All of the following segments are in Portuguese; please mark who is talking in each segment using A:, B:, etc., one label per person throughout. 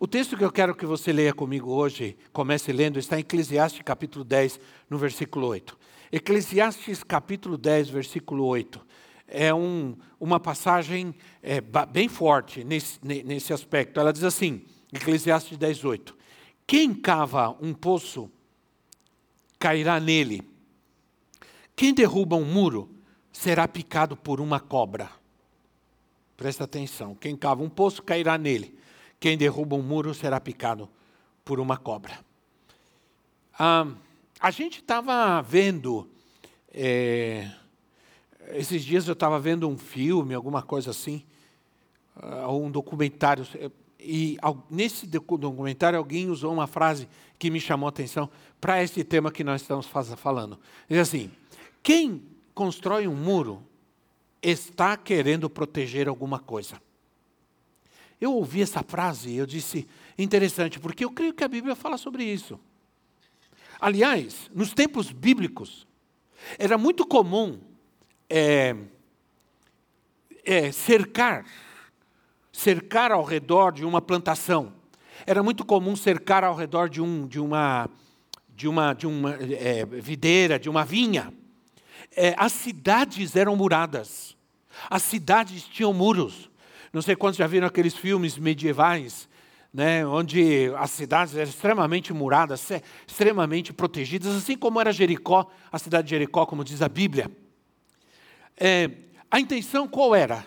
A: O texto que eu quero que você leia comigo hoje, comece lendo, está em Eclesiastes capítulo 10, no versículo 8. Eclesiastes capítulo 10, versículo 8. É um, uma passagem é, bem forte nesse, nesse aspecto. Ela diz assim, Eclesiastes 10, 8. Quem cava um poço, cairá nele. Quem derruba um muro, será picado por uma cobra. Presta atenção. Quem cava um poço, cairá nele. Quem derruba um muro será picado por uma cobra. Ah, a gente estava vendo, é, esses dias eu estava vendo um filme, alguma coisa assim, uh, um documentário, e nesse documentário alguém usou uma frase que me chamou a atenção para esse tema que nós estamos falando. Diz assim: quem constrói um muro está querendo proteger alguma coisa. Eu ouvi essa frase e eu disse, interessante, porque eu creio que a Bíblia fala sobre isso. Aliás, nos tempos bíblicos, era muito comum é, é, cercar, cercar ao redor de uma plantação. Era muito comum cercar ao redor de, um, de uma, de uma, de uma é, videira, de uma vinha. É, as cidades eram muradas. As cidades tinham muros. Não sei quantos já viram aqueles filmes medievais, né, onde as cidades eram extremamente muradas, extremamente protegidas, assim como era Jericó, a cidade de Jericó, como diz a Bíblia. É, a intenção qual era?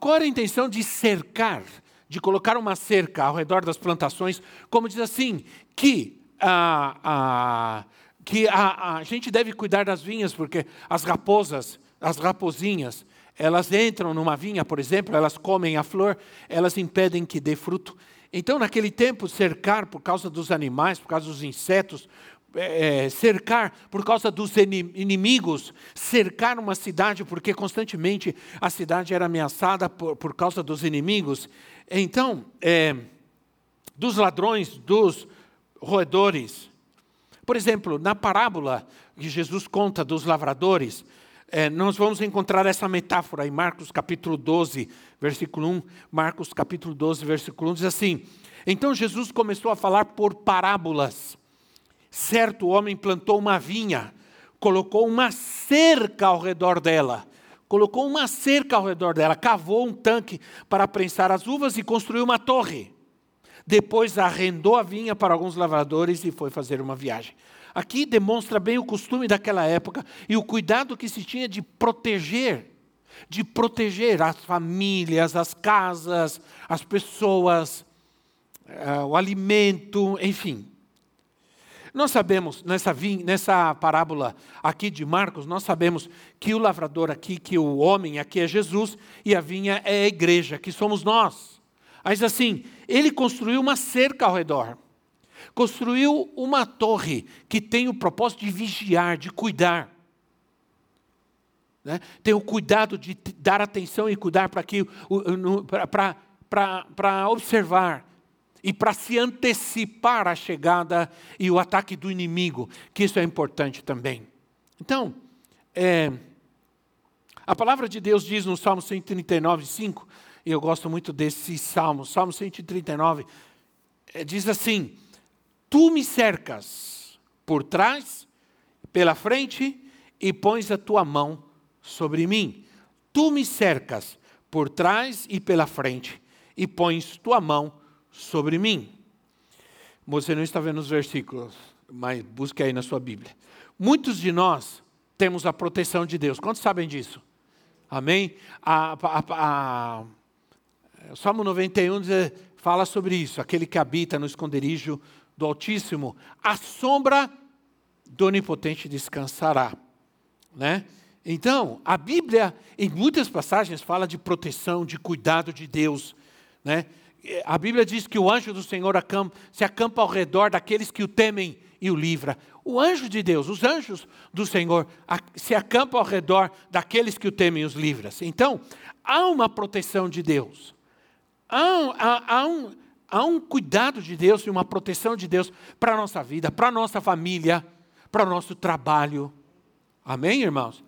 A: Qual era a intenção de cercar, de colocar uma cerca ao redor das plantações, como diz assim, que a, a que a, a gente deve cuidar das vinhas, porque as raposas, as raposinhas, elas entram numa vinha, por exemplo, elas comem a flor, elas impedem que dê fruto. Então, naquele tempo, cercar por causa dos animais, por causa dos insetos, é, é cercar por causa dos inimigos, cercar uma cidade, porque constantemente a cidade era ameaçada por, por causa dos inimigos. Então, é, dos ladrões, dos roedores. Por exemplo, na parábola que Jesus conta dos lavradores, é, nós vamos encontrar essa metáfora em Marcos capítulo 12, versículo 1. Marcos capítulo 12, versículo 1 diz assim: Então Jesus começou a falar por parábolas. Certo homem plantou uma vinha, colocou uma cerca ao redor dela, colocou uma cerca ao redor dela, cavou um tanque para prensar as uvas e construiu uma torre. Depois arrendou a vinha para alguns lavradores e foi fazer uma viagem. Aqui demonstra bem o costume daquela época e o cuidado que se tinha de proteger, de proteger as famílias, as casas, as pessoas, uh, o alimento, enfim. Nós sabemos, nessa, nessa parábola aqui de Marcos, nós sabemos que o lavrador aqui, que o homem aqui é Jesus e a vinha é a igreja, que somos nós. Mas assim, ele construiu uma cerca ao redor construiu uma torre que tem o propósito de vigiar, de cuidar. Né? Tem o cuidado de dar atenção e cuidar para que para observar e para se antecipar a chegada e o ataque do inimigo, que isso é importante também. Então, é, a palavra de Deus diz no Salmo 139, 5, e eu gosto muito desse salmo, Salmo 139, é, diz assim: Tu me cercas por trás, pela frente e pões a tua mão sobre mim. Tu me cercas por trás e pela frente e pões tua mão sobre mim. Você não está vendo os versículos, mas busque aí na sua Bíblia. Muitos de nós temos a proteção de Deus. Quantos sabem disso? Amém? A, a, a, o Salmo 91 diz, fala sobre isso. Aquele que habita no esconderijo do Altíssimo, a sombra do Onipotente descansará. Né? Então, a Bíblia, em muitas passagens, fala de proteção, de cuidado de Deus. Né? A Bíblia diz que o anjo do Senhor acampa, se acampa ao redor daqueles que o temem e o livra. O anjo de Deus, os anjos do Senhor, se acampam ao redor daqueles que o temem e os livra. Então, há uma proteção de Deus. Há, há, há, um, há um cuidado de Deus e uma proteção de Deus para a nossa vida, para a nossa família, para o nosso trabalho. Amém, irmãos?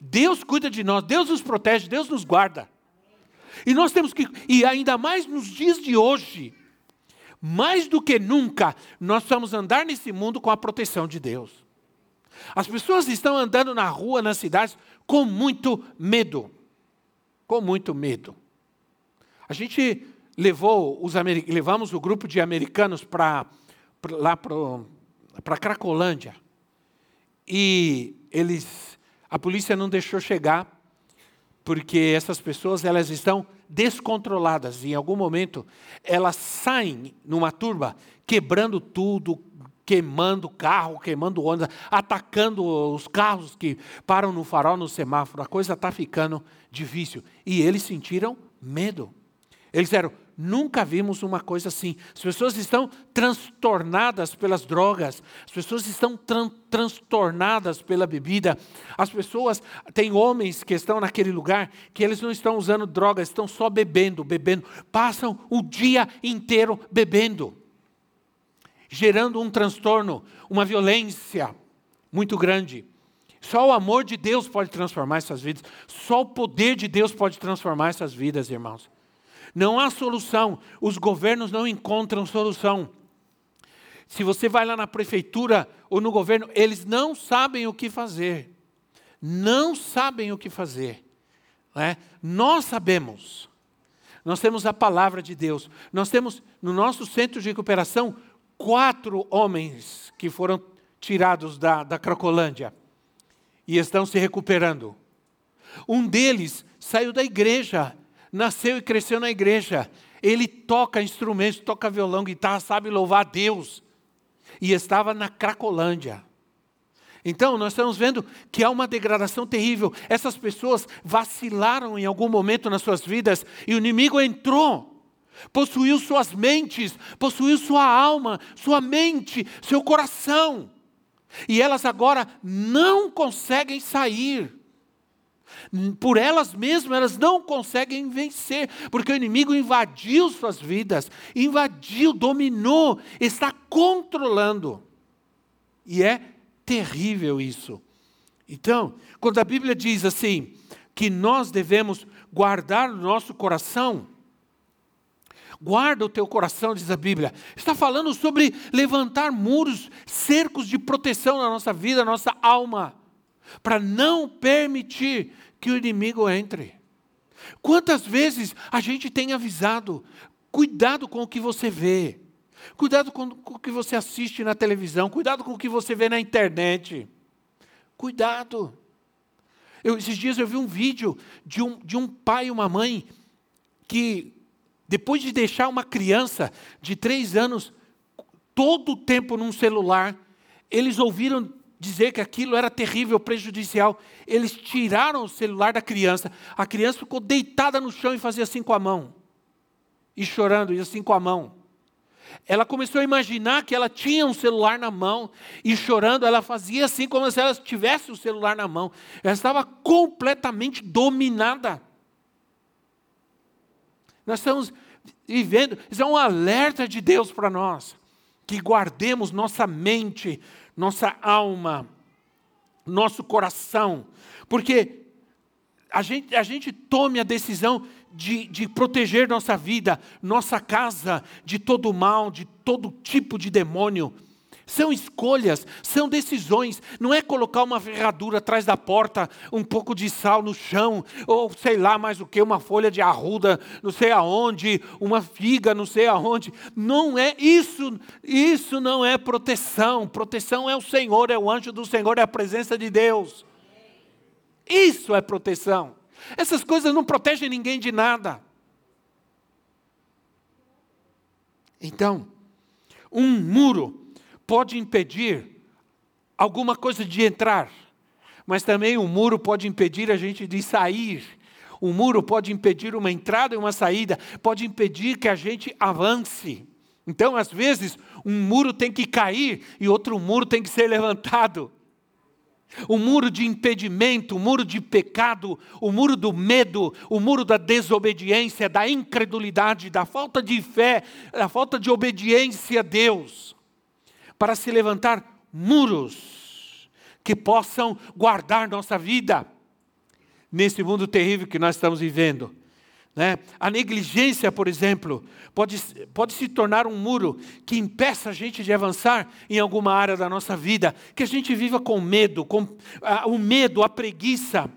A: Deus cuida de nós, Deus nos protege, Deus nos guarda. E nós temos que, e ainda mais nos dias de hoje, mais do que nunca, nós precisamos andar nesse mundo com a proteção de Deus. As pessoas estão andando na rua, nas cidades, com muito medo. Com muito medo. A gente levou os levamos o grupo de americanos para lá para Cracolândia. E eles a polícia não deixou chegar porque essas pessoas elas estão descontroladas. Em algum momento elas saem numa turba quebrando tudo, queimando carro, queimando ônibus, atacando os carros que param no farol, no semáforo. A coisa está ficando difícil. E eles sentiram medo. Eles disseram: Nunca vimos uma coisa assim. As pessoas estão transtornadas pelas drogas, as pessoas estão tran transtornadas pela bebida. As pessoas, tem homens que estão naquele lugar que eles não estão usando drogas, estão só bebendo, bebendo. Passam o dia inteiro bebendo, gerando um transtorno, uma violência muito grande. Só o amor de Deus pode transformar essas vidas, só o poder de Deus pode transformar essas vidas, irmãos. Não há solução. Os governos não encontram solução. Se você vai lá na prefeitura ou no governo, eles não sabem o que fazer. Não sabem o que fazer. É? Nós sabemos. Nós temos a palavra de Deus. Nós temos no nosso centro de recuperação quatro homens que foram tirados da, da Cracolândia e estão se recuperando. Um deles saiu da igreja nasceu e cresceu na igreja. Ele toca instrumentos, toca violão, guitarra, sabe louvar a Deus. E estava na Cracolândia. Então, nós estamos vendo que há uma degradação terrível. Essas pessoas vacilaram em algum momento nas suas vidas e o inimigo entrou, possuiu suas mentes, possuiu sua alma, sua mente, seu coração. E elas agora não conseguem sair por elas mesmas, elas não conseguem vencer, porque o inimigo invadiu suas vidas, invadiu, dominou, está controlando. E é terrível isso. Então, quando a Bíblia diz assim, que nós devemos guardar o nosso coração, guarda o teu coração, diz a Bíblia. Está falando sobre levantar muros, cercos de proteção na nossa vida, na nossa alma, para não permitir que o inimigo entre. Quantas vezes a gente tem avisado, cuidado com o que você vê, cuidado com, o que você assiste na televisão, cuidado com o que você vê na internet. Cuidado. Eu, esses dias eu vi um vídeo de um, de um pai e uma mãe que, depois de deixar uma criança de três anos todo o tempo num celular, eles ouviram dizer que aquilo era terrível, prejudicial. Eles tiraram o celular da criança. A criança ficou deitada no chão e fazia assim com a mão. E chorando, e assim com a mão. Ela começou a imaginar que ela tinha um celular na mão e chorando, ela fazia assim como se ela tivesse o celular na mão. Ela estava completamente dominada. Nós estamos vivendo, isso é um alerta de Deus para nós, que guardemos nossa mente, nossa alma, nosso coração, porque a gente, a gente tome a decisão de, de proteger nossa vida, nossa casa de todo mal, de todo tipo de demônio. São escolhas, são decisões. Não é colocar uma ferradura atrás da porta, um pouco de sal no chão, ou sei lá mais o que, uma folha de arruda, não sei aonde, uma figa, não sei aonde. Não é isso, isso não é proteção. Proteção é o Senhor, é o anjo do Senhor, é a presença de Deus. Isso é proteção. Essas coisas não protegem ninguém de nada. Então, um muro pode impedir alguma coisa de entrar, mas também o um muro pode impedir a gente de sair. Um muro pode impedir uma entrada e uma saída, pode impedir que a gente avance. Então, às vezes, um muro tem que cair e outro muro tem que ser levantado. O muro de impedimento, o muro de pecado, o muro do medo, o muro da desobediência, da incredulidade, da falta de fé, da falta de obediência a Deus, para se levantar muros que possam guardar nossa vida nesse mundo terrível que nós estamos vivendo. Né? A negligência, por exemplo, pode, pode se tornar um muro que impeça a gente de avançar em alguma área da nossa vida, que a gente viva com medo, com ah, o medo, a preguiça,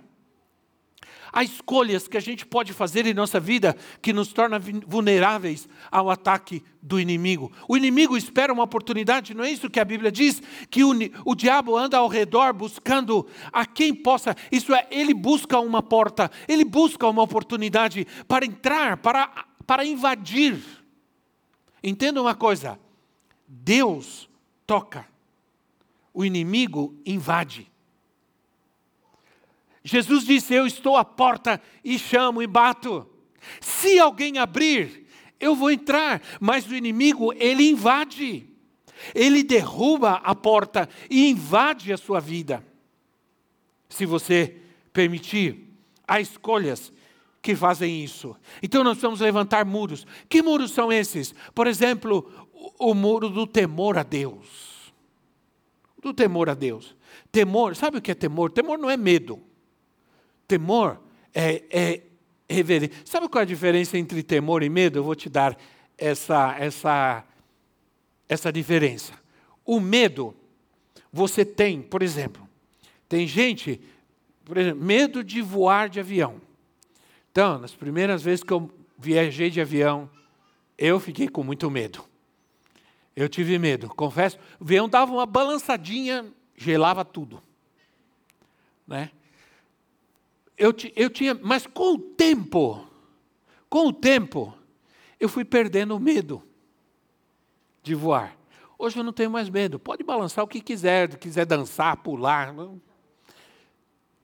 A: Há escolhas que a gente pode fazer em nossa vida que nos torna vulneráveis ao ataque do inimigo. O inimigo espera uma oportunidade, não é isso que a Bíblia diz? Que o, o diabo anda ao redor buscando a quem possa, isso é, ele busca uma porta, ele busca uma oportunidade para entrar, para, para invadir. Entenda uma coisa: Deus toca, o inimigo invade. Jesus disse: Eu estou à porta e chamo e bato. Se alguém abrir, eu vou entrar. Mas o inimigo, ele invade. Ele derruba a porta e invade a sua vida. Se você permitir, há escolhas que fazem isso. Então nós vamos levantar muros. Que muros são esses? Por exemplo, o, o muro do temor a Deus. Do temor a Deus. Temor, sabe o que é temor? Temor não é medo. Temor é, é reverência. Sabe qual é a diferença entre temor e medo? Eu vou te dar essa, essa, essa diferença. O medo, você tem, por exemplo, tem gente, por exemplo, medo de voar de avião. Então, nas primeiras vezes que eu viajei de avião, eu fiquei com muito medo. Eu tive medo, confesso. O avião dava uma balançadinha, gelava tudo. Né? Eu, eu tinha, mas com o tempo, com o tempo, eu fui perdendo o medo de voar. Hoje eu não tenho mais medo. Pode balançar o que quiser, quiser dançar, pular. Não.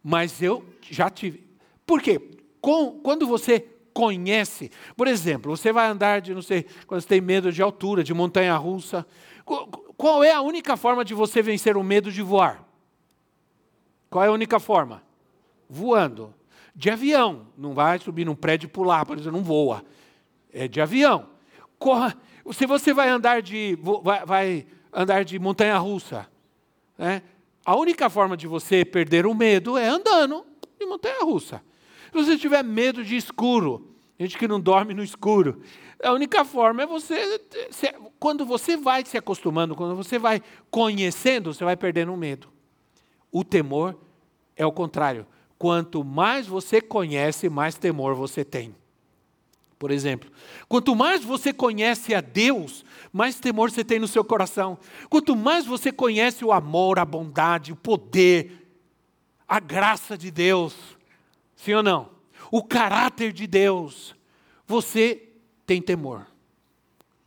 A: Mas eu já tive. Por quê? Com, quando você conhece, por exemplo, você vai andar de, não sei, quando você tem medo de altura, de montanha russa. Qual é a única forma de você vencer o medo de voar? Qual é a única forma? Voando. De avião. Não vai subir num prédio e pular, por exemplo, não voa. É de avião. Corra. Se você vai andar de, vai, vai andar de montanha russa, né? a única forma de você perder o medo é andando de montanha russa. Se você tiver medo de escuro, gente que não dorme no escuro, a única forma é você, quando você vai se acostumando, quando você vai conhecendo, você vai perdendo o medo. O temor é o contrário quanto mais você conhece, mais temor você tem. Por exemplo, quanto mais você conhece a Deus, mais temor você tem no seu coração. Quanto mais você conhece o amor, a bondade, o poder, a graça de Deus, sim ou não? O caráter de Deus, você tem temor.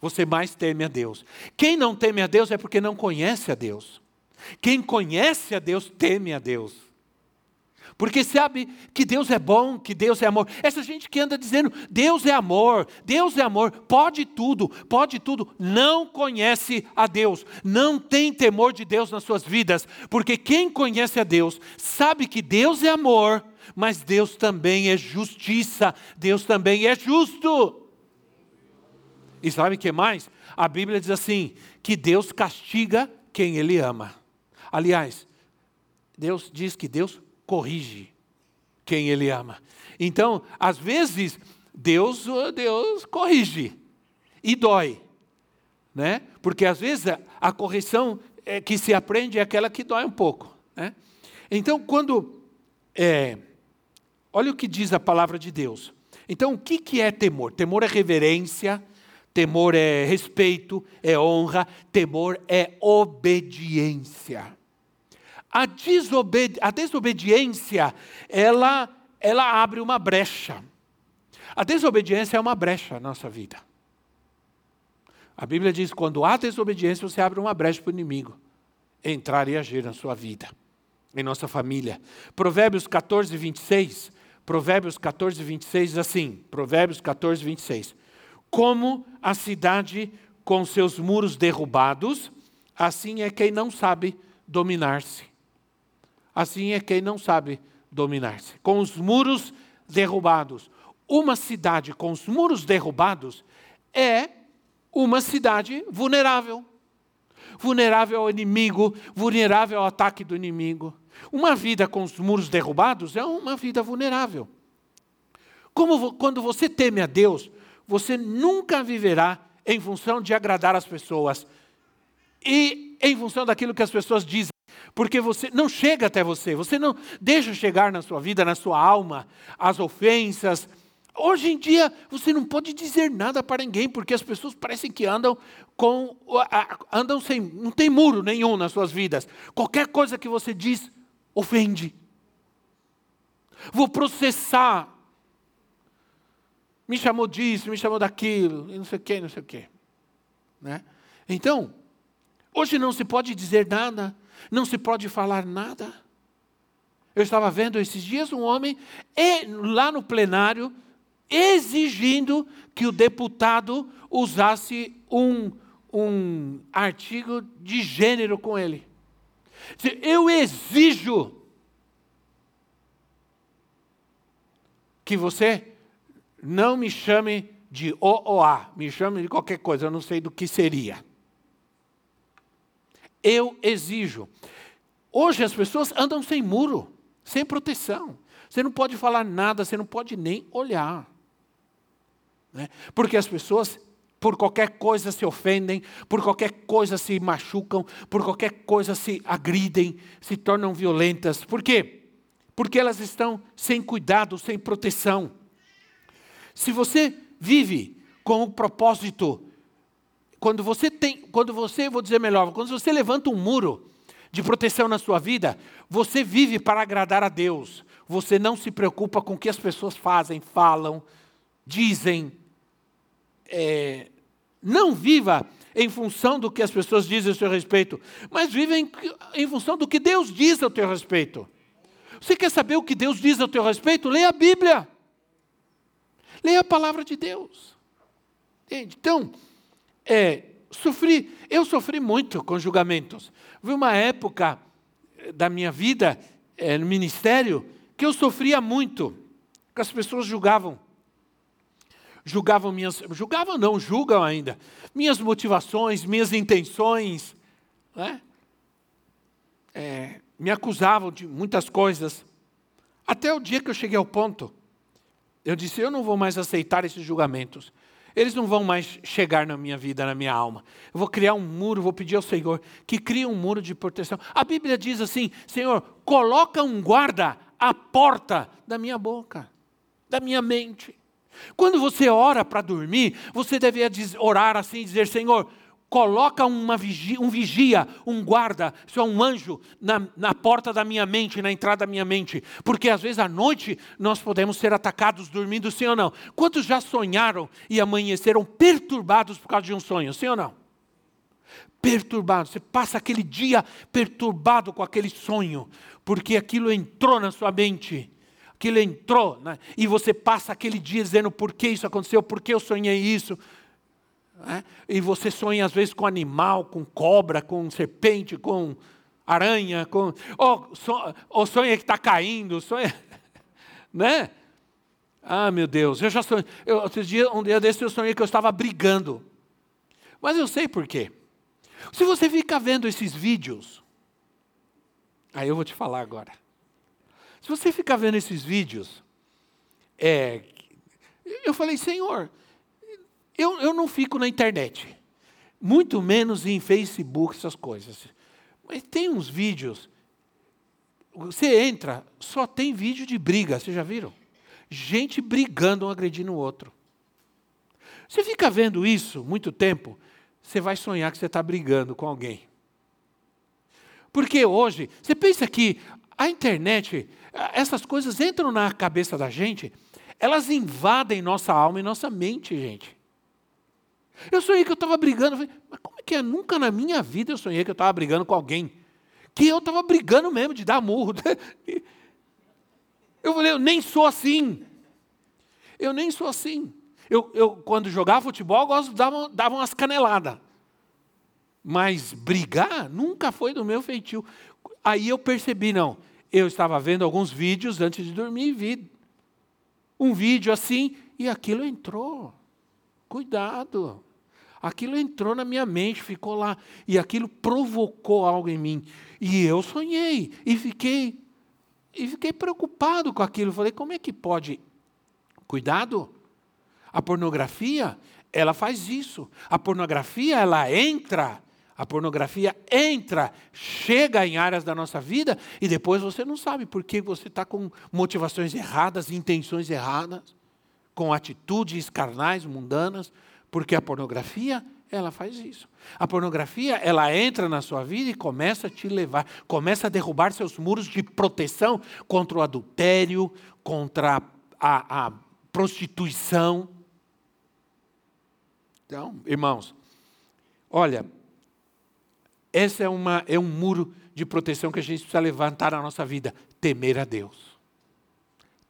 A: Você mais teme a Deus. Quem não teme a Deus é porque não conhece a Deus. Quem conhece a Deus teme a Deus porque sabe que Deus é bom, que Deus é amor. Essa gente que anda dizendo Deus é amor, Deus é amor, pode tudo, pode tudo, não conhece a Deus, não tem temor de Deus nas suas vidas, porque quem conhece a Deus sabe que Deus é amor, mas Deus também é justiça, Deus também é justo. E sabe o que mais? A Bíblia diz assim: que Deus castiga quem Ele ama. Aliás, Deus diz que Deus corrige quem ele ama. Então, às vezes, Deus, Deus corrige e dói, né? Porque às vezes a, a correção é, que se aprende é aquela que dói um pouco, né? Então, quando é, olha o que diz a palavra de Deus. Então, o que, que é temor? Temor é reverência, temor é respeito, é honra, temor é obediência. A, desobedi a desobediência, ela, ela abre uma brecha. A desobediência é uma brecha na nossa vida. A Bíblia diz que quando há desobediência, você abre uma brecha para o inimigo entrar e agir na sua vida, em nossa família. Provérbios 14, 26. Provérbios 14, 26 diz assim: Provérbios 14, 26. Como a cidade com seus muros derrubados, assim é quem não sabe dominar-se. Assim é quem não sabe dominar-se. Com os muros derrubados. Uma cidade com os muros derrubados é uma cidade vulnerável. Vulnerável ao inimigo, vulnerável ao ataque do inimigo. Uma vida com os muros derrubados é uma vida vulnerável. Como quando você teme a Deus, você nunca viverá em função de agradar as pessoas e em função daquilo que as pessoas dizem, porque você não chega até você, você não deixa chegar na sua vida, na sua alma, as ofensas. Hoje em dia você não pode dizer nada para ninguém, porque as pessoas parecem que andam com andam sem, não tem muro nenhum nas suas vidas. Qualquer coisa que você diz ofende. Vou processar. Me chamou disso, me chamou daquilo, e não sei o quê, não sei o quê. Né? Então, hoje não se pode dizer nada, não se pode falar nada. Eu estava vendo esses dias um homem lá no plenário exigindo que o deputado usasse um, um artigo de gênero com ele. Eu exijo que você não me chame de OOA, me chame de qualquer coisa, eu não sei do que seria. Eu exijo. Hoje as pessoas andam sem muro, sem proteção. Você não pode falar nada, você não pode nem olhar. Né? Porque as pessoas por qualquer coisa se ofendem, por qualquer coisa se machucam, por qualquer coisa se agridem, se tornam violentas. Por quê? Porque elas estão sem cuidado, sem proteção. Se você vive com o propósito, quando você tem, quando você, vou dizer melhor, quando você levanta um muro de proteção na sua vida, você vive para agradar a Deus. Você não se preocupa com o que as pessoas fazem, falam, dizem, é, não viva em função do que as pessoas dizem a seu respeito, mas viva em, em função do que Deus diz ao teu respeito. Você quer saber o que Deus diz ao teu respeito? Leia a Bíblia. Leia a palavra de Deus. Entende? Então, é, sofri, eu sofri muito com julgamentos. Houve uma época da minha vida é, no ministério que eu sofria muito, que as pessoas julgavam julgavam minhas, julgavam não, julgam ainda, minhas motivações, minhas intenções, né? é, me acusavam de muitas coisas, até o dia que eu cheguei ao ponto, eu disse, eu não vou mais aceitar esses julgamentos, eles não vão mais chegar na minha vida, na minha alma. Eu vou criar um muro, vou pedir ao Senhor que crie um muro de proteção. A Bíblia diz assim: Senhor, coloca um guarda à porta da minha boca, da minha mente. Quando você ora para dormir, você deve orar assim e dizer: Senhor, coloca vigia, um vigia, um guarda, isso é um anjo na, na porta da minha mente, na entrada da minha mente. Porque às vezes à noite nós podemos ser atacados dormindo, sim ou não? Quantos já sonharam e amanheceram perturbados por causa de um sonho, sim ou não? Perturbado, você passa aquele dia perturbado com aquele sonho, porque aquilo entrou na sua mente aquilo entrou, né? e você passa aquele dia dizendo por que isso aconteceu, por que eu sonhei isso. Né? E você sonha às vezes com animal, com cobra, com serpente, com aranha, com. Ou, so, ou sonha que está caindo, sonha. né? Ah, meu Deus, eu já sonhei. Eu, outro dia, um dia desse eu sonhei que eu estava brigando. Mas eu sei por quê. Se você fica vendo esses vídeos, aí eu vou te falar agora. Se você ficar vendo esses vídeos, é, eu falei, Senhor, eu, eu não fico na internet, muito menos em Facebook, essas coisas. Mas tem uns vídeos, você entra, só tem vídeo de briga, vocês já viram? Gente brigando, um agredindo o outro. Você fica vendo isso muito tempo, você vai sonhar que você está brigando com alguém. Porque hoje, você pensa que a internet, essas coisas entram na cabeça da gente, elas invadem nossa alma e nossa mente, gente. Eu sonhei que eu estava brigando, falei, mas como é que é? Nunca na minha vida eu sonhei que eu estava brigando com alguém. Que eu estava brigando mesmo, de dar murro. Eu falei, eu nem sou assim. Eu nem sou assim. Eu, eu quando jogava futebol, eu gosto, dava, dava umas caneladas. Mas brigar nunca foi do meu feitio. Aí eu percebi, não. Eu estava vendo alguns vídeos antes de dormir e vi um vídeo assim e aquilo entrou. Cuidado. Aquilo entrou na minha mente, ficou lá. E aquilo provocou algo em mim. E eu sonhei. E fiquei, e fiquei preocupado com aquilo. Falei, como é que pode? Cuidado. A pornografia, ela faz isso. A pornografia, ela entra a pornografia entra, chega em áreas da nossa vida e depois você não sabe porque você está com motivações erradas, intenções erradas, com atitudes carnais, mundanas, porque a pornografia ela faz isso. A pornografia, ela entra na sua vida e começa a te levar, começa a derrubar seus muros de proteção contra o adultério, contra a, a prostituição. Então, irmãos, olha, esse é, uma, é um muro de proteção que a gente precisa levantar na nossa vida. Temer a Deus.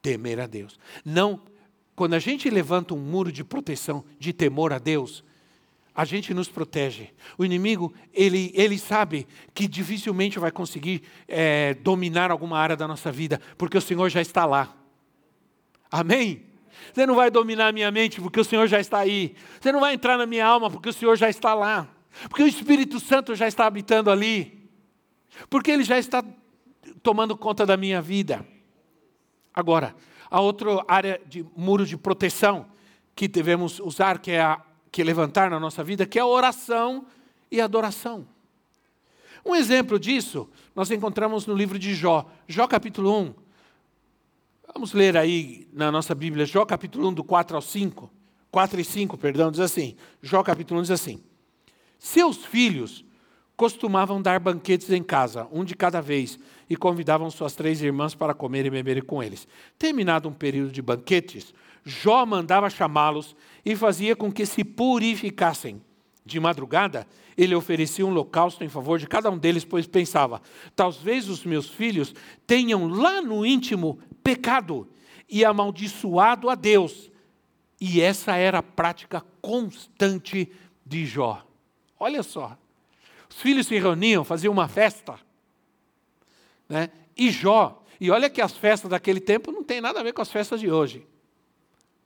A: Temer a Deus. Não, quando a gente levanta um muro de proteção, de temor a Deus, a gente nos protege. O inimigo, ele, ele sabe que dificilmente vai conseguir é, dominar alguma área da nossa vida, porque o Senhor já está lá. Amém? Você não vai dominar a minha mente, porque o Senhor já está aí. Você não vai entrar na minha alma, porque o Senhor já está lá. Porque o Espírito Santo já está habitando ali. Porque ele já está tomando conta da minha vida. Agora, a outra área de muro de proteção que devemos usar, que é a que levantar na nossa vida, que é a oração e a adoração. Um exemplo disso nós encontramos no livro de Jó, Jó capítulo 1. Vamos ler aí na nossa Bíblia, Jó capítulo 1, do 4 ao 5. 4 e 5, perdão, diz assim. Jó capítulo 1 diz assim: seus filhos costumavam dar banquetes em casa, um de cada vez, e convidavam suas três irmãs para comer e beber com eles. Terminado um período de banquetes, Jó mandava chamá-los e fazia com que se purificassem. De madrugada, ele oferecia um holocausto em favor de cada um deles, pois pensava: talvez os meus filhos tenham lá no íntimo pecado e amaldiçoado a Deus. E essa era a prática constante de Jó. Olha só. Os filhos se reuniam, faziam uma festa. Né? E Jó, e olha que as festas daquele tempo não tem nada a ver com as festas de hoje.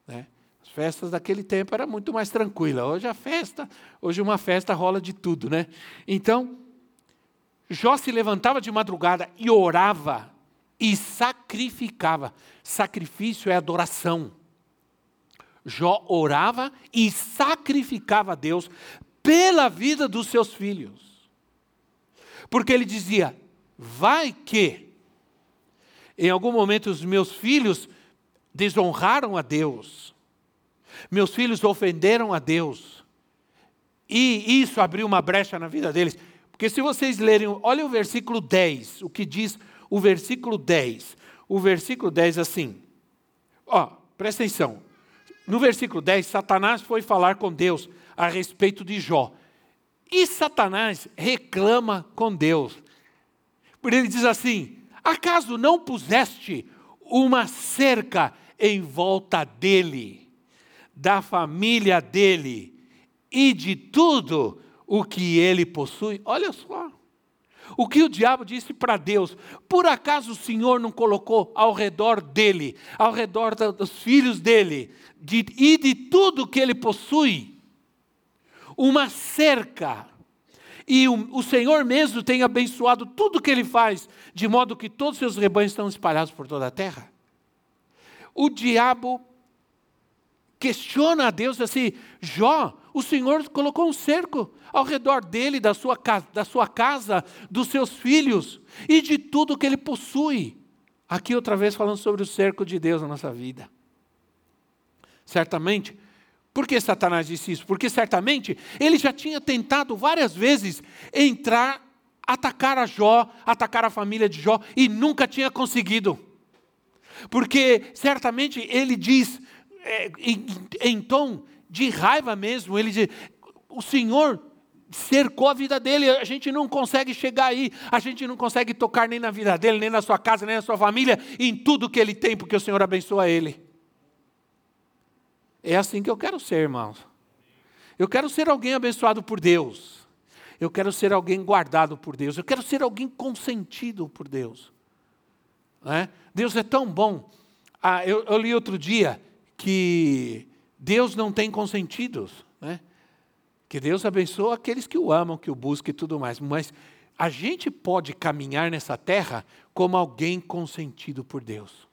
A: Né? As festas daquele tempo era muito mais tranquila. Hoje a festa, hoje uma festa rola de tudo, né? Então, Jó se levantava de madrugada e orava e sacrificava. Sacrifício é adoração. Jó orava e sacrificava a Deus pela vida dos seus filhos. Porque ele dizia: vai que, em algum momento, os meus filhos desonraram a Deus, meus filhos ofenderam a Deus, e isso abriu uma brecha na vida deles. Porque se vocês lerem, olha o versículo 10, o que diz o versículo 10. O versículo 10 assim, ó, presta atenção. No versículo 10, Satanás foi falar com Deus a respeito de Jó. E Satanás reclama com Deus. Por ele diz assim: Acaso não puseste uma cerca em volta dele, da família dele e de tudo o que ele possui? Olha só. O que o diabo disse para Deus: Por acaso o Senhor não colocou ao redor dele, ao redor dos filhos dele, de, e de tudo que ele possui? Uma cerca. E o, o, Senhor mesmo tem abençoado tudo que ele faz, de modo que todos os seus rebanhos estão espalhados por toda a terra. O diabo questiona a Deus assim: Jó, o Senhor colocou um cerco ao redor dele, da sua, casa, da sua casa, dos seus filhos e de tudo que ele possui. Aqui outra vez falando sobre o cerco de Deus na nossa vida. Certamente, por que Satanás disse isso? Porque certamente ele já tinha tentado várias vezes entrar, atacar a Jó, atacar a família de Jó e nunca tinha conseguido. Porque certamente ele diz, é, em, em tom de raiva mesmo, ele diz: O Senhor cercou a vida dele, a gente não consegue chegar aí, a gente não consegue tocar nem na vida dele, nem na sua casa, nem na sua família, em tudo que ele tem, porque o Senhor abençoa ele. É assim que eu quero ser, irmãos. Eu quero ser alguém abençoado por Deus. Eu quero ser alguém guardado por Deus. Eu quero ser alguém consentido por Deus. É? Deus é tão bom. Ah, eu, eu, li outro dia que Deus não tem consentidos. Né? Que Deus abençoa aqueles que o amam, que o buscam e tudo mais. Mas a gente pode caminhar nessa terra como alguém consentido por Deus.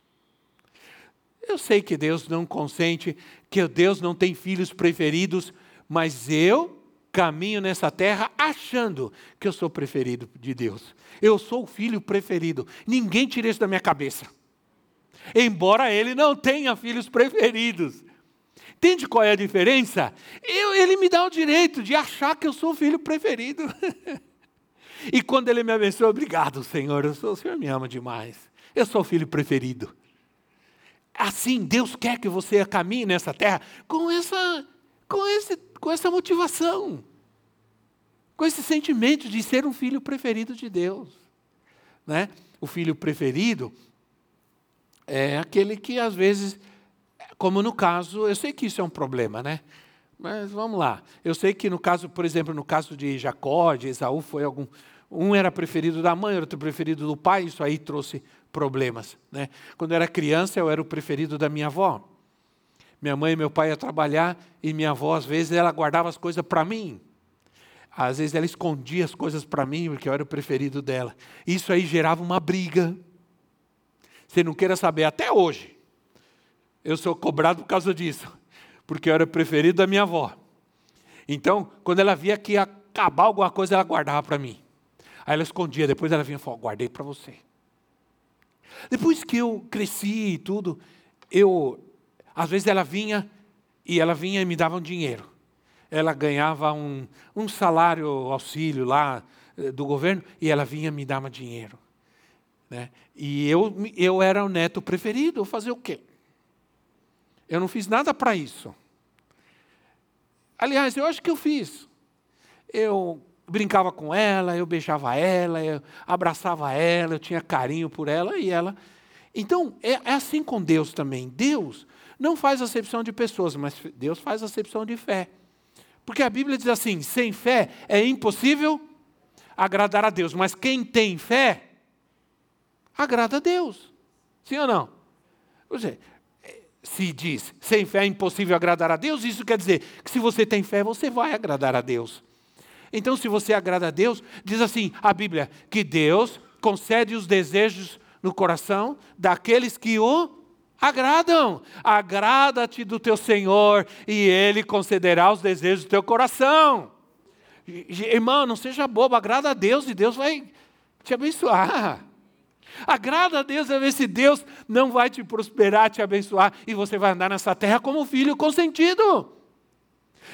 A: Eu sei que Deus não consente, que Deus não tem filhos preferidos, mas eu caminho nessa terra achando que eu sou preferido de Deus. Eu sou o filho preferido. Ninguém tira isso da minha cabeça. Embora ele não tenha filhos preferidos. Entende qual é a diferença? Eu, ele me dá o direito de achar que eu sou o filho preferido. e quando ele me abençoa, obrigado, Senhor. Eu sou, o Senhor me ama demais. Eu sou o filho preferido. Assim, Deus quer que você caminhe nessa terra com essa, com esse, com essa motivação, com esse sentimento de ser um filho preferido de Deus. Né? O filho preferido é aquele que às vezes como no caso, eu sei que isso é um problema, né? Mas vamos lá. Eu sei que no caso, por exemplo, no caso de Jacó, de Esaú, foi algum. Um era preferido da mãe, outro preferido do pai, isso aí trouxe problemas. Né? Quando eu era criança, eu era o preferido da minha avó. Minha mãe e meu pai iam trabalhar e minha avó, às vezes, ela guardava as coisas para mim. Às vezes ela escondia as coisas para mim, porque eu era o preferido dela. Isso aí gerava uma briga. Você não queira saber, até hoje eu sou cobrado por causa disso, porque eu era preferido da minha avó. Então, quando ela via que ia acabar alguma coisa, ela guardava para mim. Aí ela escondia, depois ela vinha e falou: guardei para você. Depois que eu cresci e tudo, eu, às vezes ela vinha e ela vinha e me dava um dinheiro. Ela ganhava um, um salário, auxílio lá eh, do governo, e ela vinha e me dava dinheiro. Né? E eu, eu era o neto preferido, fazer o quê? Eu não fiz nada para isso. Aliás, eu acho que eu fiz. Eu brincava com ela, eu beijava ela, eu abraçava ela, eu tinha carinho por ela e ela. Então, é, é assim com Deus também. Deus não faz acepção de pessoas, mas Deus faz acepção de fé. Porque a Bíblia diz assim: sem fé é impossível agradar a Deus, mas quem tem fé, agrada a Deus. Sim ou não? Seja, se diz sem fé é impossível agradar a Deus, isso quer dizer que se você tem fé, você vai agradar a Deus. Então, se você agrada a Deus, diz assim a Bíblia: que Deus concede os desejos no coração daqueles que o agradam. Agrada-te do teu Senhor e Ele concederá os desejos do teu coração. Irmão, não seja bobo, agrada a Deus e Deus vai te abençoar. Agrada a Deus a ver se Deus não vai te prosperar, te abençoar e você vai andar nessa terra como filho consentido.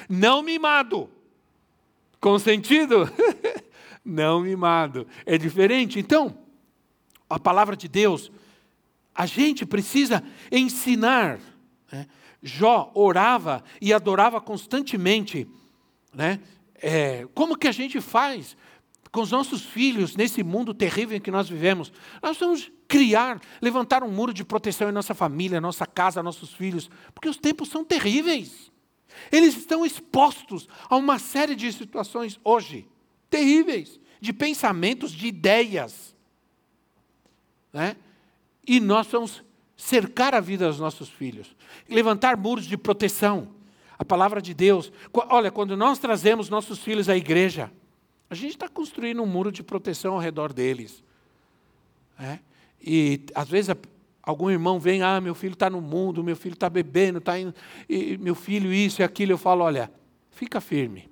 A: Não mimado. Consentido? não mimado. É diferente. Então, a palavra de Deus, a gente precisa ensinar. Né? Jó orava e adorava constantemente. Né? É, como que a gente faz com os nossos filhos nesse mundo terrível em que nós vivemos. Nós vamos criar, levantar um muro de proteção em nossa família, nossa casa, nossos filhos, porque os tempos são terríveis. Eles estão expostos a uma série de situações hoje terríveis, de pensamentos, de ideias. Né? E nós vamos cercar a vida dos nossos filhos, levantar muros de proteção. A palavra de Deus. Olha, quando nós trazemos nossos filhos à igreja, a gente está construindo um muro de proteção ao redor deles. É? E às vezes algum irmão vem, ah, meu filho está no mundo, meu filho está bebendo, está indo, e meu filho isso e aquilo. Eu falo, olha, fica firme.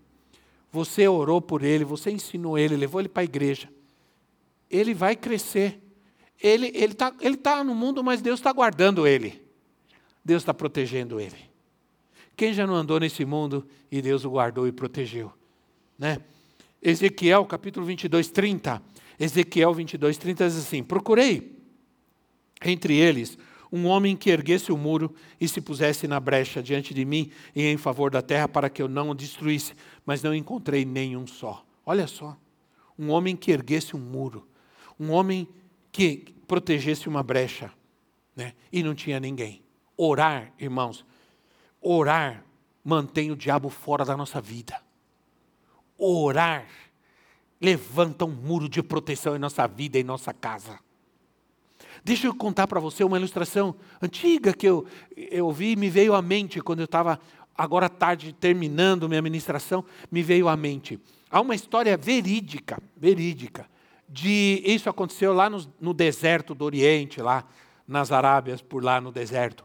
A: Você orou por ele, você ensinou ele, levou ele para a igreja. Ele vai crescer. Ele está ele tá, no mundo, mas Deus está guardando ele. Deus está protegendo ele. Quem já não andou nesse mundo e Deus o guardou e protegeu? Né? Ezequiel capítulo 22, 30. Ezequiel 22, 30 diz assim: Procurei entre eles um homem que erguesse o muro e se pusesse na brecha diante de mim e em favor da terra para que eu não o destruísse, mas não encontrei nenhum só. Olha só, um homem que erguesse um muro, um homem que protegesse uma brecha, né? e não tinha ninguém. Orar, irmãos, orar mantém o diabo fora da nossa vida. Orar levanta um muro de proteção em nossa vida, em nossa casa. Deixa eu contar para você uma ilustração antiga que eu, eu vi e me veio à mente quando eu estava, agora tarde, terminando minha ministração, me veio à mente. Há uma história verídica, verídica, de isso aconteceu lá no, no deserto do Oriente, lá nas Arábias, por lá no deserto.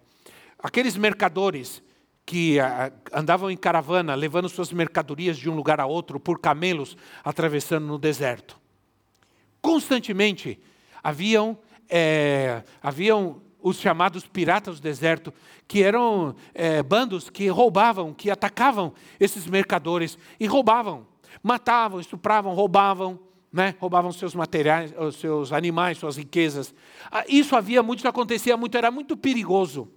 A: Aqueles mercadores que a, andavam em caravana, levando suas mercadorias de um lugar a outro por camelos, atravessando no deserto. Constantemente haviam é, haviam os chamados piratas do deserto, que eram é, bandos que roubavam, que atacavam esses mercadores e roubavam, matavam, estupravam, roubavam, né? roubavam seus materiais, os seus animais, suas riquezas. Ah, isso havia muito, isso acontecia muito, era muito perigoso.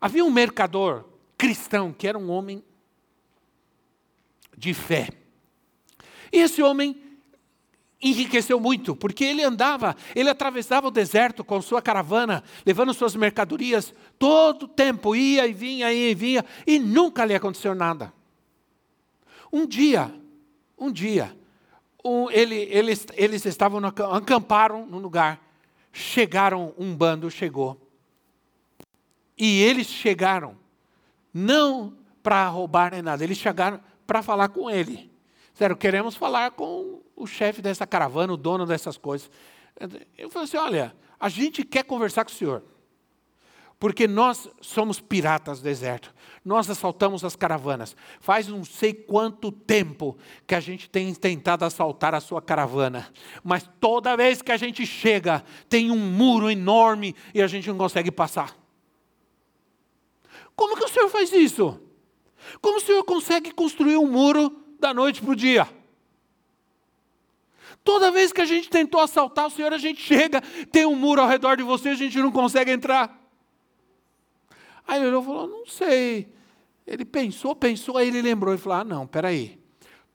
A: Havia um mercador cristão que era um homem de fé. E esse homem enriqueceu muito, porque ele andava, ele atravessava o deserto com sua caravana, levando suas mercadorias, todo o tempo, ia e vinha, ia e vinha, e nunca lhe aconteceu nada. Um dia, um dia, um, ele, eles, eles estavam, no, acamparam no lugar, chegaram, um bando chegou, e eles chegaram, não para roubar nem nada, eles chegaram para falar com ele. Disseram, queremos falar com o chefe dessa caravana, o dono dessas coisas. Eu falei assim: olha, a gente quer conversar com o senhor. Porque nós somos piratas do deserto. Nós assaltamos as caravanas. Faz não sei quanto tempo que a gente tem tentado assaltar a sua caravana. Mas toda vez que a gente chega, tem um muro enorme e a gente não consegue passar. Como que o senhor faz isso? Como o senhor consegue construir um muro da noite para o dia. Toda vez que a gente tentou assaltar o Senhor, a gente chega, tem um muro ao redor de você, a gente não consegue entrar. Aí ele falou: Não sei. Ele pensou, pensou, aí ele lembrou e falou: Ah, não, peraí.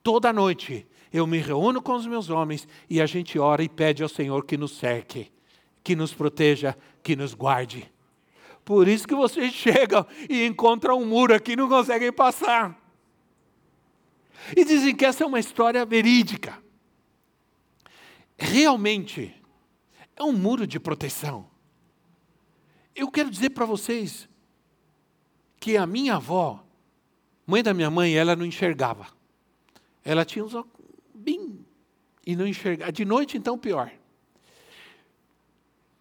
A: Toda noite eu me reúno com os meus homens e a gente ora e pede ao Senhor que nos cerque, que nos proteja, que nos guarde. Por isso que vocês chegam e encontram um muro aqui e não conseguem passar. E dizem que essa é uma história verídica. Realmente, é um muro de proteção. Eu quero dizer para vocês que a minha avó, mãe da minha mãe, ela não enxergava. Ela tinha os óculos bem e não enxergava. De noite, então, pior.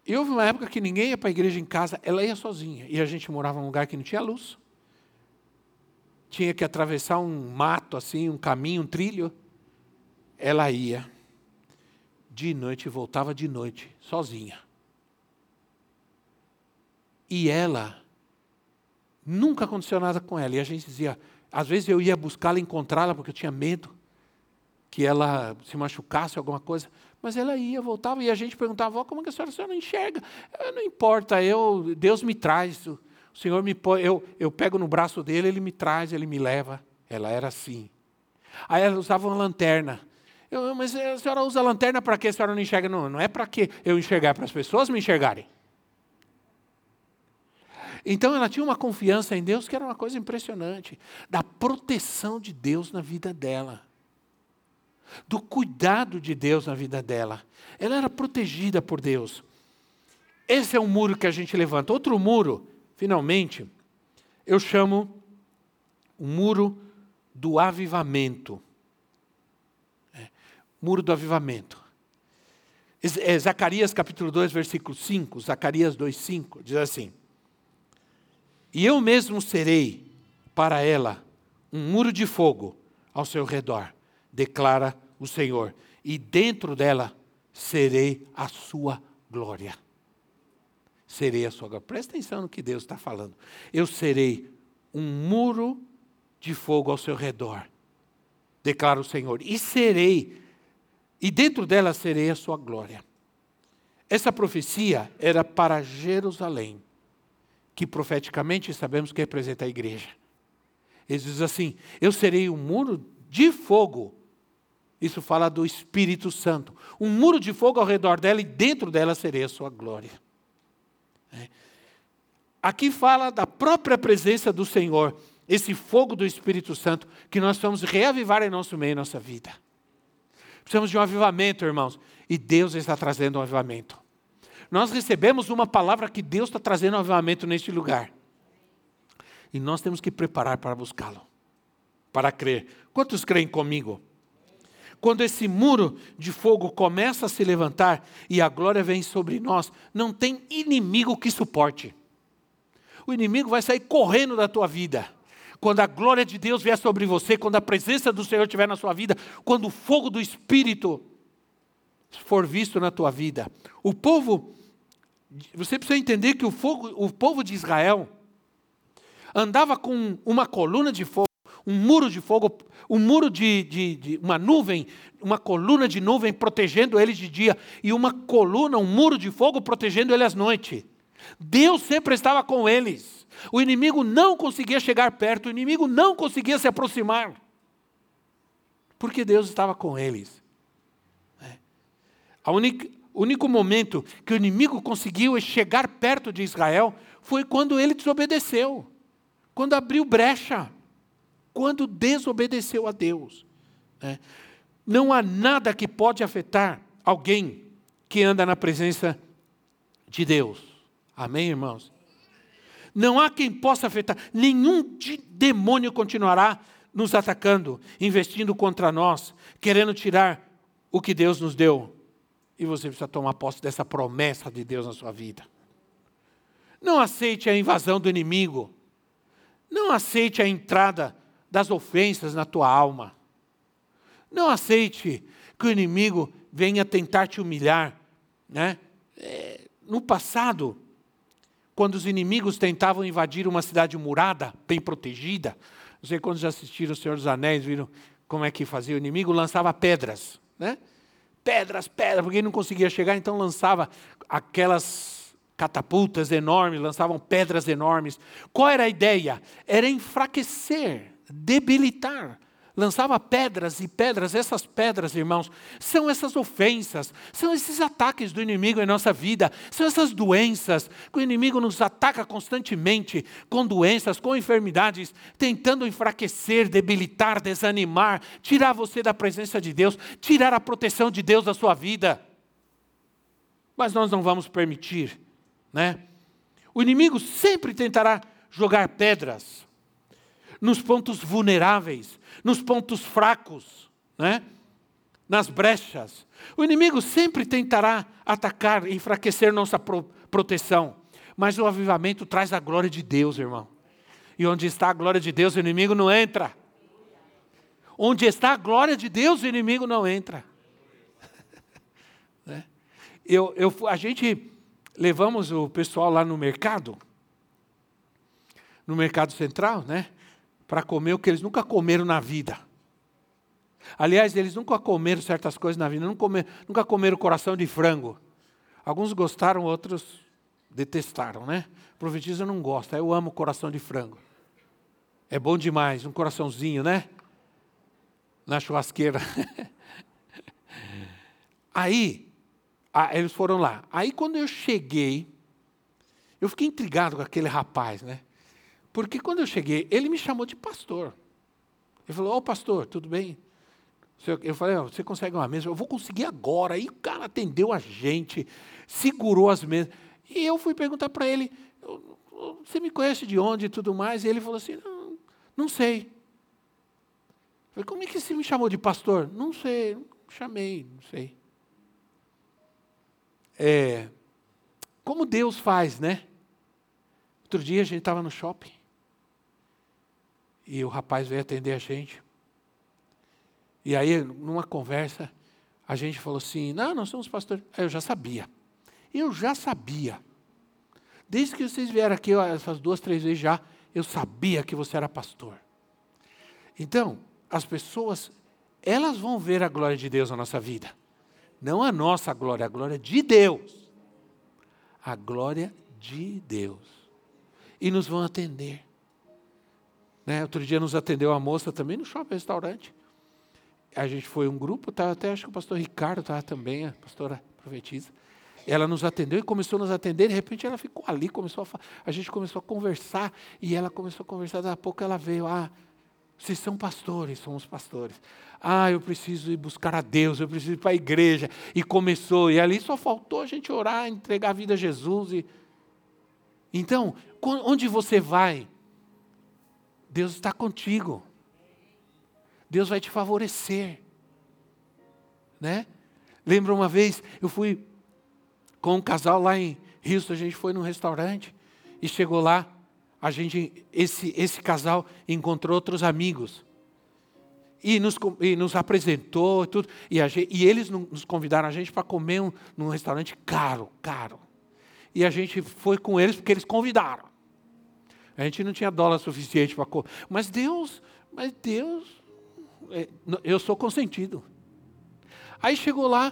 A: E houve uma época que ninguém ia para a igreja em casa, ela ia sozinha. E a gente morava num lugar que não tinha luz tinha que atravessar um mato assim, um caminho, um trilho, ela ia de noite e voltava de noite, sozinha. E ela, nunca aconteceu nada com ela. E a gente dizia, às vezes eu ia buscá-la, encontrá-la, porque eu tinha medo que ela se machucasse, alguma coisa. Mas ela ia, voltava, e a gente perguntava, como é que a senhora, a senhora não enxerga? Não importa, eu, Deus me traz. O Senhor me põe, eu, eu pego no braço dele, ele me traz, ele me leva. Ela era assim. Aí ela usava uma lanterna. Eu, mas a senhora usa lanterna para quê? A senhora não enxerga? Não, não é para que eu enxergar, é para as pessoas me enxergarem. Então ela tinha uma confiança em Deus que era uma coisa impressionante, da proteção de Deus na vida dela, do cuidado de Deus na vida dela. Ela era protegida por Deus. Esse é um muro que a gente levanta. Outro muro Finalmente, eu chamo o muro do avivamento. Muro do avivamento. É, Zacarias capítulo 2, versículo 5, Zacarias 2, 5, diz assim: E eu mesmo serei para ela um muro de fogo ao seu redor, declara o Senhor, e dentro dela serei a sua glória serei a sua glória. Presta atenção no que Deus está falando. Eu serei um muro de fogo ao seu redor, declara o Senhor, e serei, e dentro dela serei a sua glória. Essa profecia era para Jerusalém. que profeticamente sabemos que representa a igreja. Ele diz assim: Eu serei um muro de fogo. Isso fala do Espírito Santo. Um muro de fogo ao redor dela e dentro dela serei a sua glória. É. Aqui fala da própria presença do Senhor, esse fogo do Espírito Santo que nós vamos reavivar em nosso meio, em nossa vida. Precisamos de um avivamento, irmãos, e Deus está trazendo um avivamento. Nós recebemos uma palavra que Deus está trazendo um avivamento neste lugar. E nós temos que preparar para buscá-lo, para crer. Quantos creem comigo? Quando esse muro de fogo começa a se levantar e a glória vem sobre nós, não tem inimigo que suporte. O inimigo vai sair correndo da tua vida. Quando a glória de Deus vier sobre você, quando a presença do Senhor estiver na sua vida, quando o fogo do Espírito for visto na tua vida. O povo, você precisa entender que o, fogo, o povo de Israel andava com uma coluna de fogo um muro de fogo, um muro de, de, de, uma nuvem, uma coluna de nuvem protegendo eles de dia e uma coluna, um muro de fogo protegendo eles à noite. Deus sempre estava com eles. O inimigo não conseguia chegar perto, o inimigo não conseguia se aproximar. Porque Deus estava com eles. É. Única, o único momento que o inimigo conseguiu chegar perto de Israel foi quando ele desobedeceu, quando abriu brecha quando desobedeceu a Deus. Né? Não há nada que pode afetar alguém que anda na presença de Deus. Amém, irmãos? Não há quem possa afetar, nenhum demônio continuará nos atacando, investindo contra nós, querendo tirar o que Deus nos deu. E você precisa tomar posse dessa promessa de Deus na sua vida. Não aceite a invasão do inimigo. Não aceite a entrada das ofensas na tua alma. Não aceite que o inimigo venha tentar te humilhar. Né? É, no passado, quando os inimigos tentavam invadir uma cidade murada, bem protegida, não sei quando já assistiram o Senhor dos Anéis, viram como é que fazia o inimigo, lançava pedras, né? Pedras, pedras, porque ele não conseguia chegar, então lançava aquelas catapultas enormes, lançavam pedras enormes. Qual era a ideia? Era enfraquecer debilitar. Lançava pedras e pedras, essas pedras, irmãos, são essas ofensas, são esses ataques do inimigo em nossa vida, são essas doenças que o inimigo nos ataca constantemente com doenças, com enfermidades, tentando enfraquecer, debilitar, desanimar, tirar você da presença de Deus, tirar a proteção de Deus da sua vida. Mas nós não vamos permitir, né? O inimigo sempre tentará jogar pedras, nos pontos vulneráveis, nos pontos fracos, né? nas brechas. O inimigo sempre tentará atacar, enfraquecer nossa pro proteção, mas o avivamento traz a glória de Deus, irmão. E onde está a glória de Deus, o inimigo não entra. Onde está a glória de Deus, o inimigo não entra. né? eu, eu, a gente levamos o pessoal lá no mercado, no mercado central, né? Para comer o que eles nunca comeram na vida. Aliás, eles nunca comeram certas coisas na vida, nunca comeram, nunca comeram coração de frango. Alguns gostaram, outros detestaram, né? Profetiza não gosta, eu amo coração de frango. É bom demais, um coraçãozinho, né? Na churrasqueira. Aí, eles foram lá. Aí, quando eu cheguei, eu fiquei intrigado com aquele rapaz, né? Porque quando eu cheguei, ele me chamou de pastor. Ele falou: Ô oh, pastor, tudo bem? Eu falei: oh, Você consegue uma mesa? Eu vou conseguir agora. Aí o cara atendeu a gente, segurou as mesas. E eu fui perguntar para ele: Você me conhece de onde e tudo mais? E ele falou assim: Não, não sei. Eu falei: Como é que você me chamou de pastor? Não sei, chamei, não sei. É, como Deus faz, né? Outro dia a gente estava no shopping. E o rapaz veio atender a gente. E aí, numa conversa, a gente falou assim: Não, nós somos pastores. Eu já sabia. Eu já sabia. Desde que vocês vieram aqui, essas duas, três vezes já, eu sabia que você era pastor. Então, as pessoas, elas vão ver a glória de Deus na nossa vida. Não a nossa glória, a glória de Deus. A glória de Deus. e nos vão atender. Né? Outro dia nos atendeu a moça também no shopping restaurante. A gente foi um grupo, tava até acho que o pastor Ricardo estava também, a pastora profetiza. Ela nos atendeu e começou a nos atender, de repente ela ficou ali, começou a, a gente começou a conversar, e ela começou a conversar, daqui a pouco ela veio, ah, vocês são pastores, somos pastores. Ah, eu preciso ir buscar a Deus, eu preciso ir para a igreja. E começou, e ali só faltou a gente orar, entregar a vida a Jesus. E... Então, onde você vai, Deus está contigo. Deus vai te favorecer. Né? Lembra uma vez, eu fui com um casal lá em Houston, a gente foi num restaurante e chegou lá, a gente, esse, esse casal encontrou outros amigos e nos, e nos apresentou tudo. E, gente, e eles nos convidaram a gente para comer um, num restaurante caro, caro. E a gente foi com eles porque eles convidaram. A gente não tinha dólar suficiente para. Mas Deus, mas Deus, é, eu sou consentido. Aí chegou lá,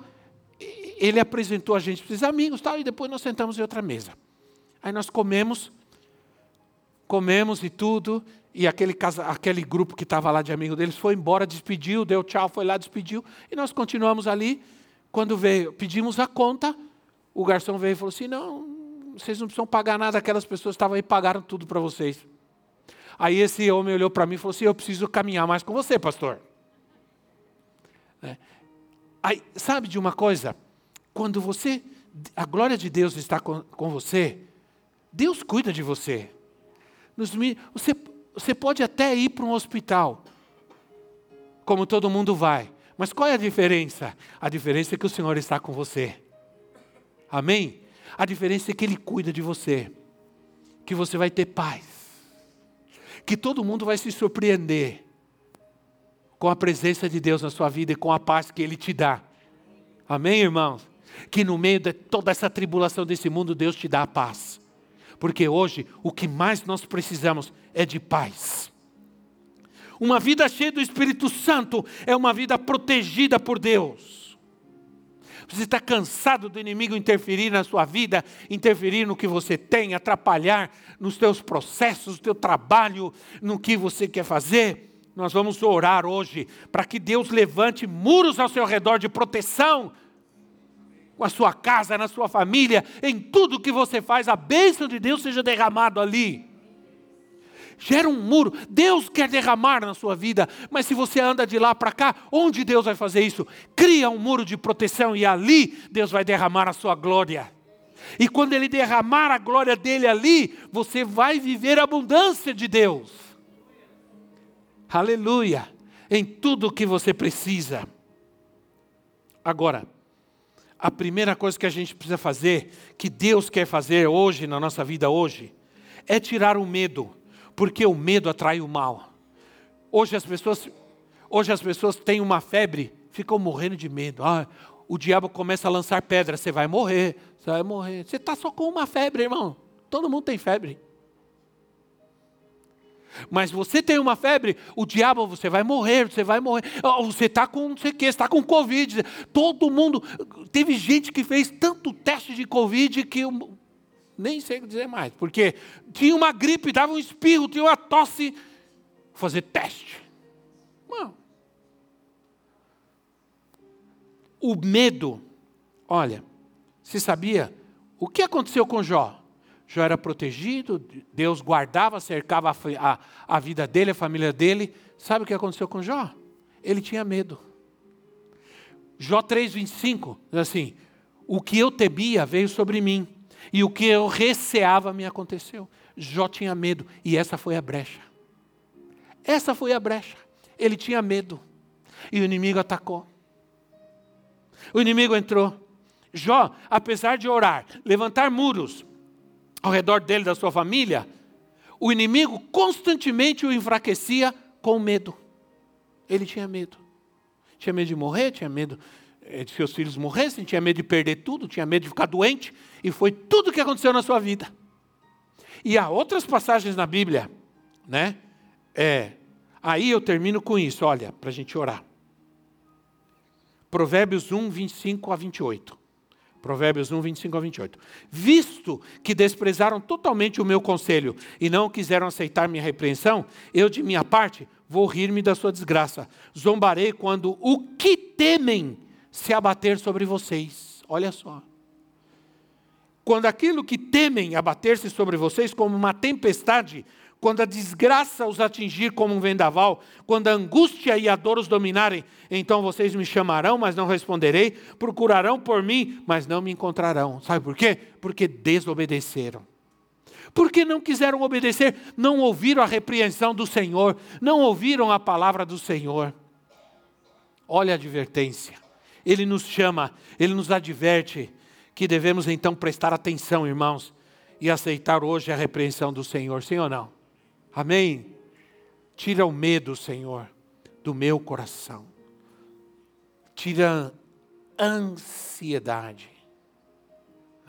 A: ele apresentou a gente para os amigos tal, e depois nós sentamos em outra mesa. Aí nós comemos, comemos e tudo, e aquele, casa, aquele grupo que estava lá de amigo deles foi embora, despediu, deu tchau, foi lá, despediu. E nós continuamos ali. Quando veio, pedimos a conta, o garçom veio e falou assim: não, vocês não precisam pagar nada, aquelas pessoas estavam aí pagaram tudo para vocês. Aí esse homem olhou para mim e falou assim: eu preciso caminhar mais com você, pastor. É. Aí, sabe de uma coisa? Quando você, a glória de Deus está com, com você, Deus cuida de você. Nos, você você pode até ir para um hospital, como todo mundo vai. Mas qual é a diferença? A diferença é que o Senhor está com você. Amém? A diferença é que Ele cuida de você. Que você vai ter paz. Que todo mundo vai se surpreender com a presença de Deus na sua vida e com a paz que Ele te dá. Amém, irmãos? Que no meio de toda essa tribulação desse mundo, Deus te dá a paz. Porque hoje o que mais nós precisamos é de paz. Uma vida cheia do Espírito Santo é uma vida protegida por Deus. Você está cansado do inimigo interferir na sua vida, interferir no que você tem, atrapalhar nos teus processos, no teu trabalho, no que você quer fazer? Nós vamos orar hoje para que Deus levante muros ao seu redor de proteção com a sua casa, na sua família, em tudo que você faz, a bênção de Deus seja derramado ali. Gera um muro. Deus quer derramar na sua vida, mas se você anda de lá para cá, onde Deus vai fazer isso? Cria um muro de proteção e ali Deus vai derramar a sua glória. E quando Ele derramar a glória dele ali, você vai viver a abundância de Deus. Aleluia! Em tudo o que você precisa. Agora, a primeira coisa que a gente precisa fazer, que Deus quer fazer hoje, na nossa vida hoje, é tirar o medo, porque o medo atrai o mal. Hoje as pessoas, hoje as pessoas têm uma febre, ficam morrendo de medo. Ah, o diabo começa a lançar pedra, você vai morrer, você vai morrer. Você está só com uma febre, irmão. Todo mundo tem febre. Mas você tem uma febre, o diabo, você vai morrer, você vai morrer. Você está com não sei o que, está com Covid. Todo mundo. Teve gente que fez tanto teste de Covid que nem sei dizer mais. Porque tinha uma gripe, dava um espirro, tinha uma tosse. Fazer teste. Não. O medo, olha, você sabia o que aconteceu com Jó? Jó era protegido, Deus guardava, cercava a, a, a vida dele, a família dele. Sabe o que aconteceu com Jó? Ele tinha medo. Jó 3,25 diz assim: O que eu temia veio sobre mim, e o que eu receava me aconteceu. Jó tinha medo, e essa foi a brecha. Essa foi a brecha. Ele tinha medo, e o inimigo atacou. O inimigo entrou. Jó, apesar de orar, levantar muros, ao redor dele, da sua família, o inimigo constantemente o enfraquecia com medo. Ele tinha medo. Tinha medo de morrer, tinha medo eh, de seus filhos morressem, tinha medo de perder tudo, tinha medo de ficar doente, e foi tudo o que aconteceu na sua vida. E há outras passagens na Bíblia, né? É, aí eu termino com isso, olha, para a gente orar. Provérbios 1, 25 a 28. Provérbios 1, 25 a 28. Visto que desprezaram totalmente o meu conselho e não quiseram aceitar minha repreensão, eu, de minha parte, vou rir-me da sua desgraça. Zombarei quando o que temem se abater sobre vocês. Olha só. Quando aquilo que temem abater-se sobre vocês como uma tempestade, quando a desgraça os atingir como um vendaval, quando a angústia e a dor os dominarem, então vocês me chamarão, mas não responderei, procurarão por mim, mas não me encontrarão. Sabe por quê? Porque desobedeceram. Porque não quiseram obedecer, não ouviram a repreensão do Senhor, não ouviram a palavra do Senhor. Olha a advertência. Ele nos chama, ele nos adverte que devemos então prestar atenção, irmãos, e aceitar hoje a repreensão do Senhor, sim ou não? Amém? Tira o medo, Senhor, do meu coração. Tira a ansiedade.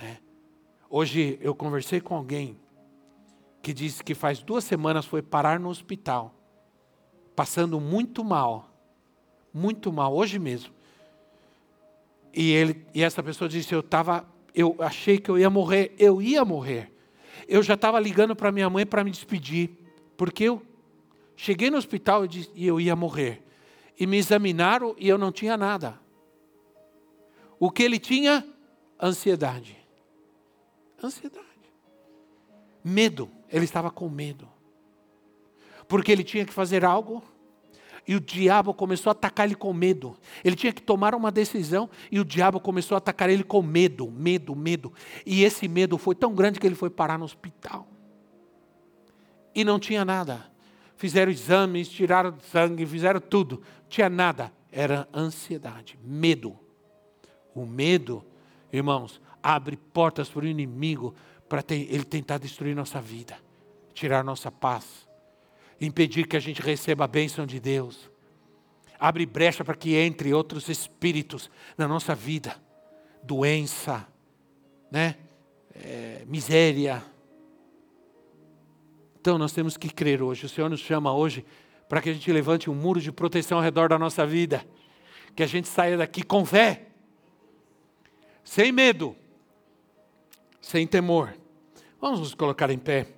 A: Né? Hoje eu conversei com alguém que disse que faz duas semanas foi parar no hospital, passando muito mal, muito mal, hoje mesmo. E, ele, e essa pessoa disse: Eu tava, eu achei que eu ia morrer, eu ia morrer. Eu já estava ligando para minha mãe para me despedir. Porque eu cheguei no hospital e, disse, e eu ia morrer. E me examinaram e eu não tinha nada. O que ele tinha? Ansiedade. Ansiedade. Medo. Ele estava com medo. Porque ele tinha que fazer algo e o diabo começou a atacar ele com medo. Ele tinha que tomar uma decisão e o diabo começou a atacar ele com medo, medo, medo. E esse medo foi tão grande que ele foi parar no hospital e não tinha nada. Fizeram exames, tiraram sangue, fizeram tudo. Tinha nada. Era ansiedade, medo. O medo, irmãos, abre portas para o inimigo para ele tentar destruir nossa vida, tirar nossa paz, impedir que a gente receba a bênção de Deus. Abre brecha para que entre outros espíritos na nossa vida. Doença, né? É, miséria, então nós temos que crer hoje. O Senhor nos chama hoje para que a gente levante um muro de proteção ao redor da nossa vida. Que a gente saia daqui com fé, sem medo, sem temor. Vamos nos colocar em pé.